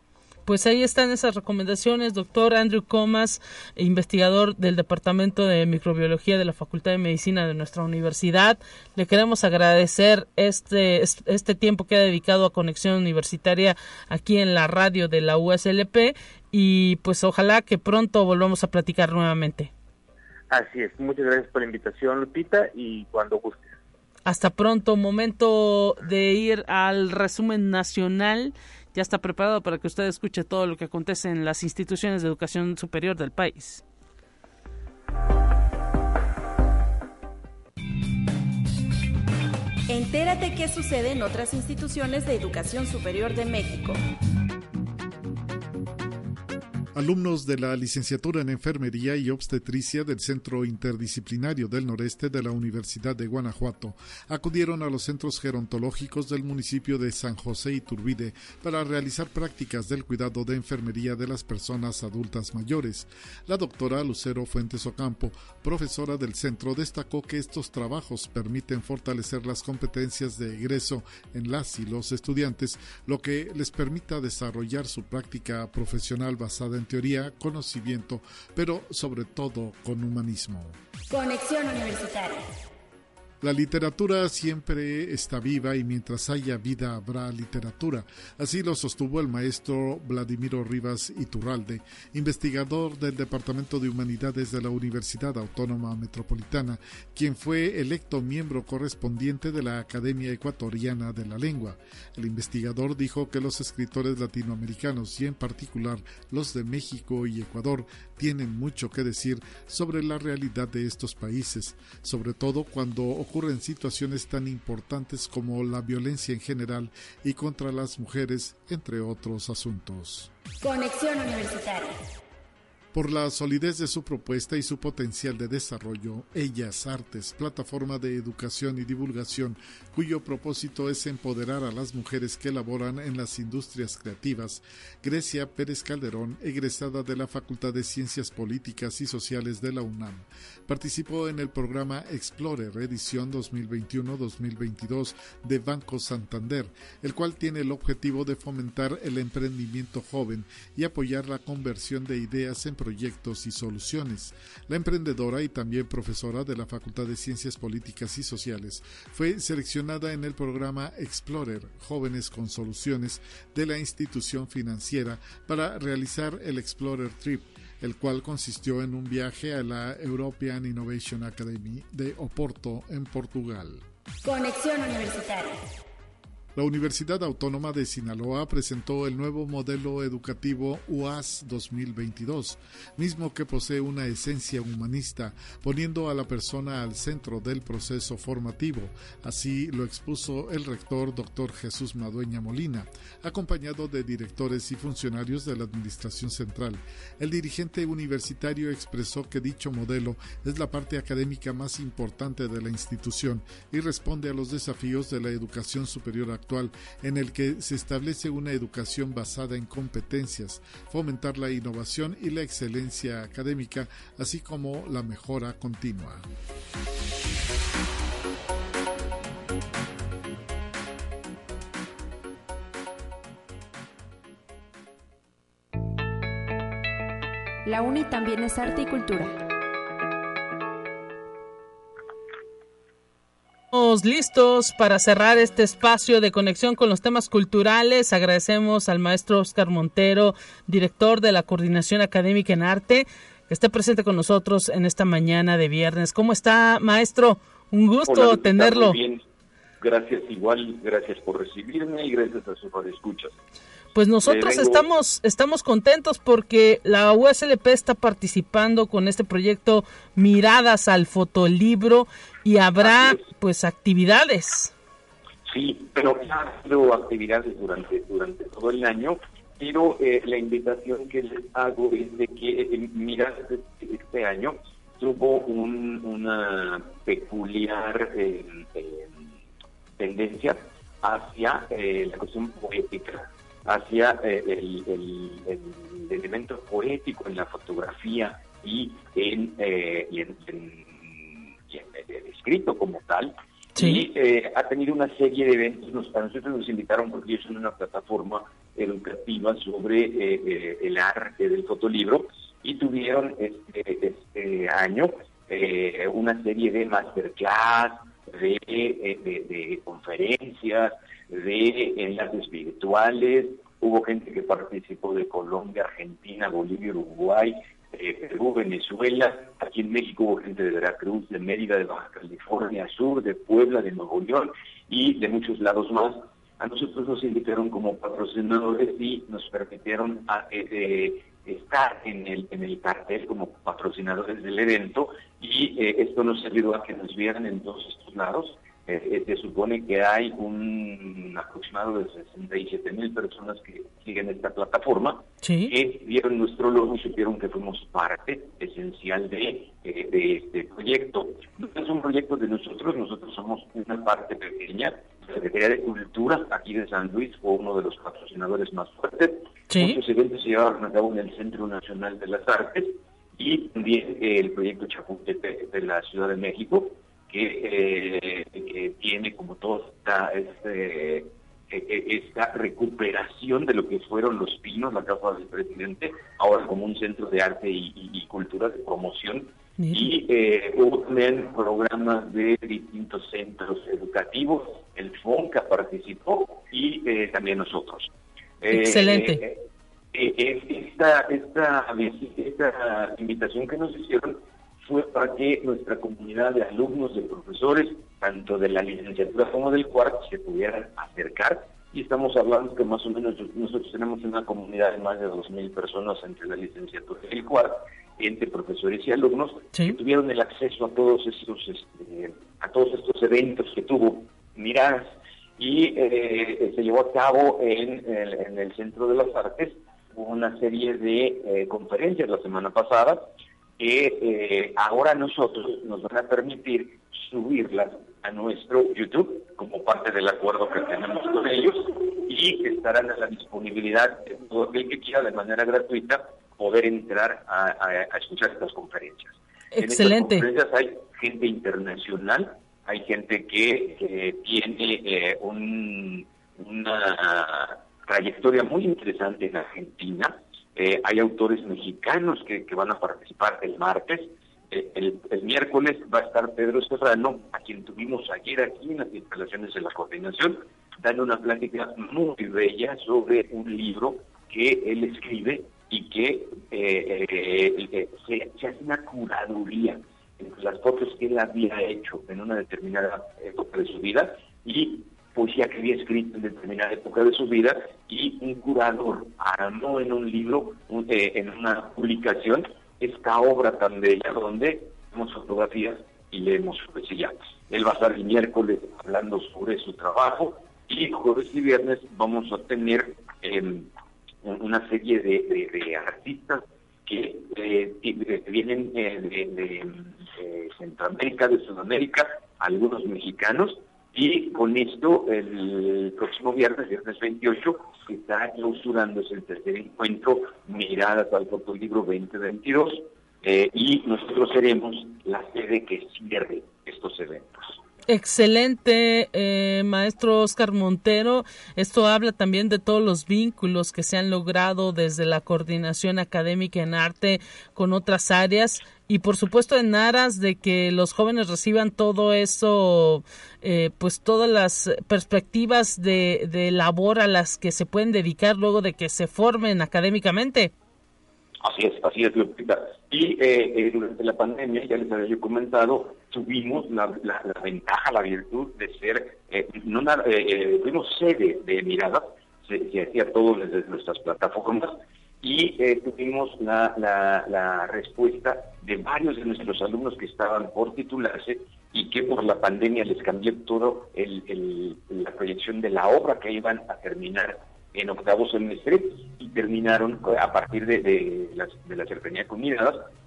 Pues ahí están esas recomendaciones, doctor Andrew Comas, investigador del Departamento de Microbiología de la Facultad de Medicina de nuestra universidad. Le queremos agradecer este, este tiempo que ha dedicado a Conexión Universitaria aquí en la radio de la USLP y pues ojalá que pronto volvamos a platicar nuevamente. Así es, muchas gracias por la invitación Lupita y cuando gustes. Hasta pronto, momento de ir al resumen nacional. Ya está preparado para que usted escuche todo lo que acontece en las instituciones de educación superior del país. Entérate qué sucede en otras instituciones de educación superior de México. Alumnos de la licenciatura en Enfermería y Obstetricia del Centro Interdisciplinario del Noreste de la Universidad de Guanajuato acudieron a los centros gerontológicos del municipio de San José y Turbide para realizar prácticas del cuidado de enfermería de las personas adultas mayores. La doctora Lucero Fuentes Ocampo, profesora del centro, destacó que estos trabajos permiten fortalecer las competencias de egreso en las y los estudiantes, lo que les permita desarrollar su práctica profesional basada en teoría, conocimiento, pero sobre todo con humanismo. Conexión Universitaria. La literatura siempre está viva y mientras haya vida habrá literatura. Así lo sostuvo el maestro Vladimiro Rivas Iturralde, investigador del Departamento de Humanidades de la Universidad Autónoma Metropolitana, quien fue electo miembro correspondiente de la Academia Ecuatoriana de la Lengua. El investigador dijo que los escritores latinoamericanos y en particular los de México y Ecuador tienen mucho que decir sobre la realidad de estos países, sobre todo cuando ocurren situaciones tan importantes como la violencia en general y contra las mujeres, entre otros asuntos. Conexión Universitaria. Por la solidez de su propuesta y su potencial de desarrollo, Ellas Artes, plataforma de educación y divulgación, cuyo propósito es empoderar a las mujeres que laboran en las industrias creativas, Grecia Pérez Calderón, egresada de la Facultad de Ciencias Políticas y Sociales de la UNAM, participó en el programa Explorer edición 2021-2022 de Banco Santander, el cual tiene el objetivo de fomentar el emprendimiento joven y apoyar la conversión de ideas en proyectos y soluciones. La emprendedora y también profesora de la Facultad de Ciencias Políticas y Sociales fue seleccionada en el programa Explorer Jóvenes con Soluciones de la institución financiera para realizar el Explorer Trip el cual consistió en un viaje a la European Innovation Academy de Oporto, en Portugal. Conexión Universitaria. La Universidad Autónoma de Sinaloa presentó el nuevo modelo educativo UAS 2022, mismo que posee una esencia humanista, poniendo a la persona al centro del proceso formativo. Así lo expuso el rector Dr. Jesús Madueña Molina, acompañado de directores y funcionarios de la Administración Central. El dirigente universitario expresó que dicho modelo es la parte académica más importante de la institución y responde a los desafíos de la educación superior actual en el que se establece una educación basada en competencias, fomentar la innovación y la excelencia académica, así como la mejora continua. La UNI también es arte y cultura. Estamos listos para cerrar este espacio de conexión con los temas culturales. Agradecemos al maestro Oscar Montero, director de la Coordinación Académica en Arte, que esté presente con nosotros en esta mañana de viernes. ¿Cómo está, maestro? Un gusto tenerlo. Muy bien. Gracias igual, gracias por recibirme y gracias a sus escuchas. Pues nosotros estamos, estamos contentos porque la USLP está participando con este proyecto Miradas al Fotolibro y habrá pues actividades. Sí, pero ha habido actividades durante, durante todo el año, pero eh, la invitación que les hago es de que eh, Miradas este, este año tuvo una peculiar eh, tendencia hacia la cuestión poética hacia eh, el, elemento poético en la fotografía y en, eh, en, el escrito como tal. Y eh, ha tenido una serie de eventos. Nos, a nosotros nos invitaron porque ellos son una plataforma educativa sobre el arte del fotolibro y tuvieron este, este año una serie de masterclass, de, de conferencias, de enlaces virtuales, hubo gente que participó de Colombia, Argentina, Bolivia, Uruguay, eh, Perú, Venezuela, aquí en México hubo gente de Veracruz, de Mérida, de Baja California Sur, de Puebla, de Nuevo León y de muchos lados más. A nosotros nos invitaron como patrocinadores y nos permitieron a, eh, eh, estar en el, en el cartel como patrocinadores del evento y esto nos ayudó a que nos vieran en todos estos lados eh, se supone que hay un aproximado de 67 mil personas que siguen esta plataforma, que vieron nuestro logo y supieron que fuimos parte esencial de, eh, de este proyecto. No es un proyecto de nosotros, nosotros somos una parte pequeña. La Secretaría de Cultura aquí de San Luis fue uno de los patrocinadores más fuertes. Muchos eventos se llevaron a cabo en el Centro Nacional de las Artes y también el proyecto Chapultepec de la Ciudad de México que, eh, tiene como toda esta, este, eh, eh, esta recuperación de lo que fueron los pinos, la casa del presidente, ahora como un centro de arte y, cultura de promoción. Y hubo también programas de distintos centros educativos, el FONCA participó y también nosotros. Excelente. esta, esta, esta invitación que nos hicieron fue para que nuestra comunidad de alumnos, de profesores, tanto de la licenciatura como del cuarto, se pudieran acercar. Y estamos hablando que más o menos nosotros tenemos una comunidad de más de 2.000 personas entre la licenciatura y el cuarto, entre profesores y alumnos, que tuvieron el acceso a todos estos, este, a todos estos eventos que tuvo Miradas y eh, se llevó a cabo en el, en el Centro de las Artes una serie de eh, conferencias la semana pasada que eh, ahora nosotros nos van a permitir subirlas a nuestro YouTube como parte del acuerdo que tenemos con ellos y estarán a la disponibilidad de todo aquel que quiera de manera gratuita poder entrar a, escuchar estas conferencias. Excelente. En estas conferencias hay gente internacional, hay gente que, tiene eh, una trayectoria muy interesante en Argentina, eh, hay autores mexicanos que, van a participar el martes. Eh, el, miércoles va a estar Pedro Serrano, a quien tuvimos ayer aquí en las instalaciones de la coordinación, dando una plática muy bella sobre un libro que él escribe y que eh, se, hace una curaduría entre las fotos que él había hecho en una determinada época de su vida y poesía que había escrito en determinada época de su vida y un curador armó en un libro, eh, en una publicación, esta obra tan bella donde vemos fotografías y leemos poesía. Él va a estar el miércoles hablando sobre su trabajo y jueves y viernes vamos a tener em, una serie de, artistas que eh, vienen eh, de Centroamérica, de Sudamérica, algunos mexicanos, y con esto, el próximo viernes, viernes 28, está clausurándose el tercer encuentro Miradas al Fotolibro 2022 eh, y nosotros seremos la sede que cierre estos eventos. Excelente, eh, maestro Oscar Montero. Esto habla también de todos los vínculos que se han logrado desde la coordinación académica en arte con otras áreas y por supuesto en aras de que los jóvenes reciban todo eso, eh, pues todas las perspectivas de, de labor a las que se pueden dedicar luego de que se formen académicamente. Así es, así es. Y eh, eh, durante la pandemia, ya les había yo comentado, tuvimos la, ventaja, la virtud de ser, eh, no eh, fuimos sede de miradas, se, se, hacía todo desde nuestras plataformas, y tuvimos la, la, respuesta de varios de nuestros alumnos que estaban por titularse y que por la pandemia les cambió todo el, la proyección de la obra que iban a terminar en octavo semestre y terminaron, a partir de, de, la, de la cercanía con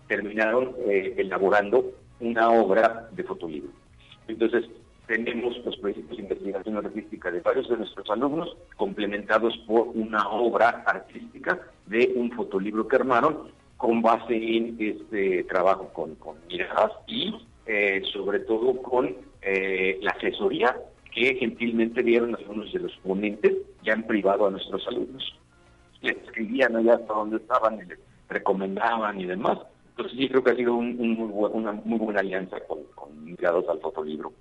terminaron eh, elaborando una obra de fotolibro. Entonces, tenemos los proyectos de investigación artística de varios de nuestros alumnos, complementados por una obra artística de un fotolibro que armaron con base en este trabajo con, con miradas y eh, sobre todo con eh, la asesoría que gentilmente dieron algunos de los ponentes ya en privado a nuestros alumnos. Les escribían allá hasta donde estaban y les recomendaban y demás. Entonces sí creo que ha sido una muy buena alianza con, con Mirados al Fotolibro.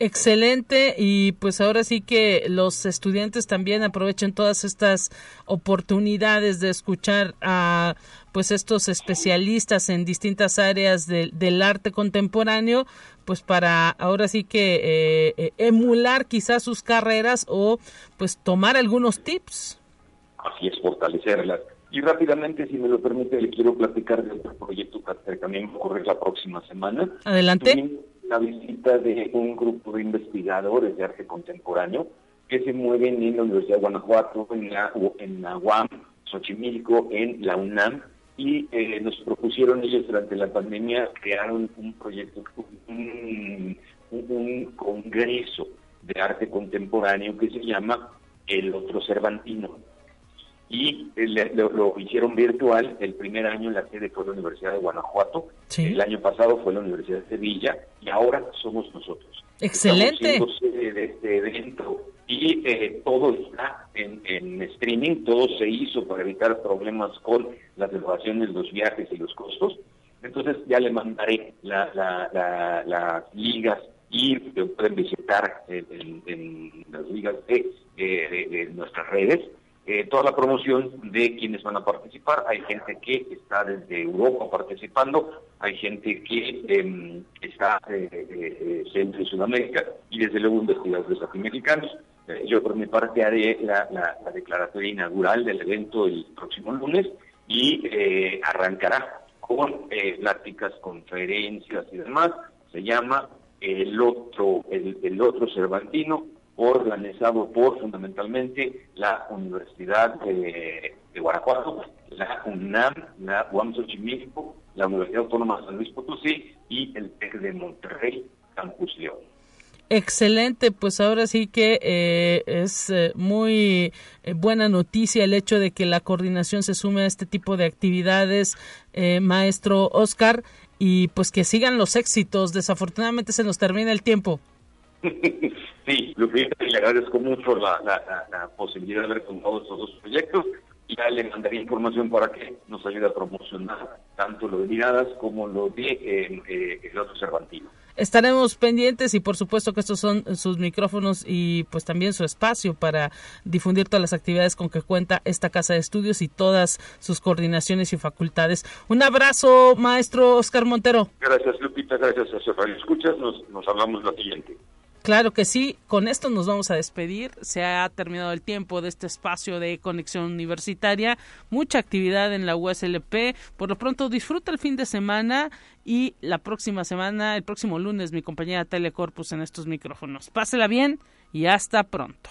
Excelente y pues ahora sí que los estudiantes también aprovechen todas estas oportunidades de escuchar a pues estos especialistas en distintas áreas del arte contemporáneo pues para ahora sí que eh, eh, emular quizás sus carreras o pues tomar algunos tips. Así es, fortalecerlas. Y rápidamente, si me lo permite, le quiero platicar de otro proyecto que también ocurre la próxima semana. Adelante la visita de un grupo de investigadores de arte contemporáneo que se mueven en la Universidad de Guanajuato, en la, en la UAM, Xochimilco, en la UNAM, y eh, nos propusieron ellos durante la pandemia crear un, proyecto, un, congreso de arte contemporáneo que se llama El Otro Cervantino y eh, lo, hicieron virtual. El primer año la sede fue la Universidad de Guanajuato, el año pasado fue la Universidad de Sevilla y ahora somos nosotros. Excelente. de este evento y eh, todo está en, en, streaming, todo se hizo para evitar problemas con las elevaciones, los viajes y los costos. Entonces ya le mandaré la, las ligas y pueden visitar en, las ligas de, de nuestras redes eh, toda la promoción de quienes van a participar. Hay gente que está desde Europa participando, hay gente que em, está eh, eh, Centro y Sudamérica y desde luego investigadores latinoamericanos. Eh, yo por mi parte haré la, la, declaratoria inaugural del evento el próximo lunes y arrancará con pláticas, conferencias y demás. Se llama el otro, el, el otro Cervantino, organizado por fundamentalmente la Universidad de Guanajuato, la UNAM, la UAM Xochimilco, la Universidad Autónoma de San Luis Potosí y el TEC de Monterrey, Campus León. Excelente, pues ahora sí que eh, es eh, muy eh, buena noticia el hecho de que la coordinación se sume a este tipo de actividades, maestro Oscar, y pues que sigan los éxitos. Desafortunadamente se nos termina el tiempo. sí, Lupita, le agradezco mucho la, la, posibilidad de haber contado estos dos proyectos y ya le mandaría información para que nos ayude a promocionar tanto lo de miradas como lo de el otro Cervantino estaremos pendientes y por supuesto que estos son sus micrófonos y pues también su espacio para difundir todas las actividades con que cuenta esta casa de estudios y todas sus coordinaciones y facultades. Un abrazo, maestro Oscar Montero. Gracias, Lupita, gracias a su Escuchas, nos, nos hablamos la siguiente. Claro que sí, con esto nos vamos a despedir. Se ha terminado el tiempo de este espacio de conexión universitaria. Mucha actividad en la USLP. Por lo pronto disfruta el fin de semana y la próxima semana, el próximo lunes, mi compañera Telecorpus en estos micrófonos. Pásela bien y hasta pronto.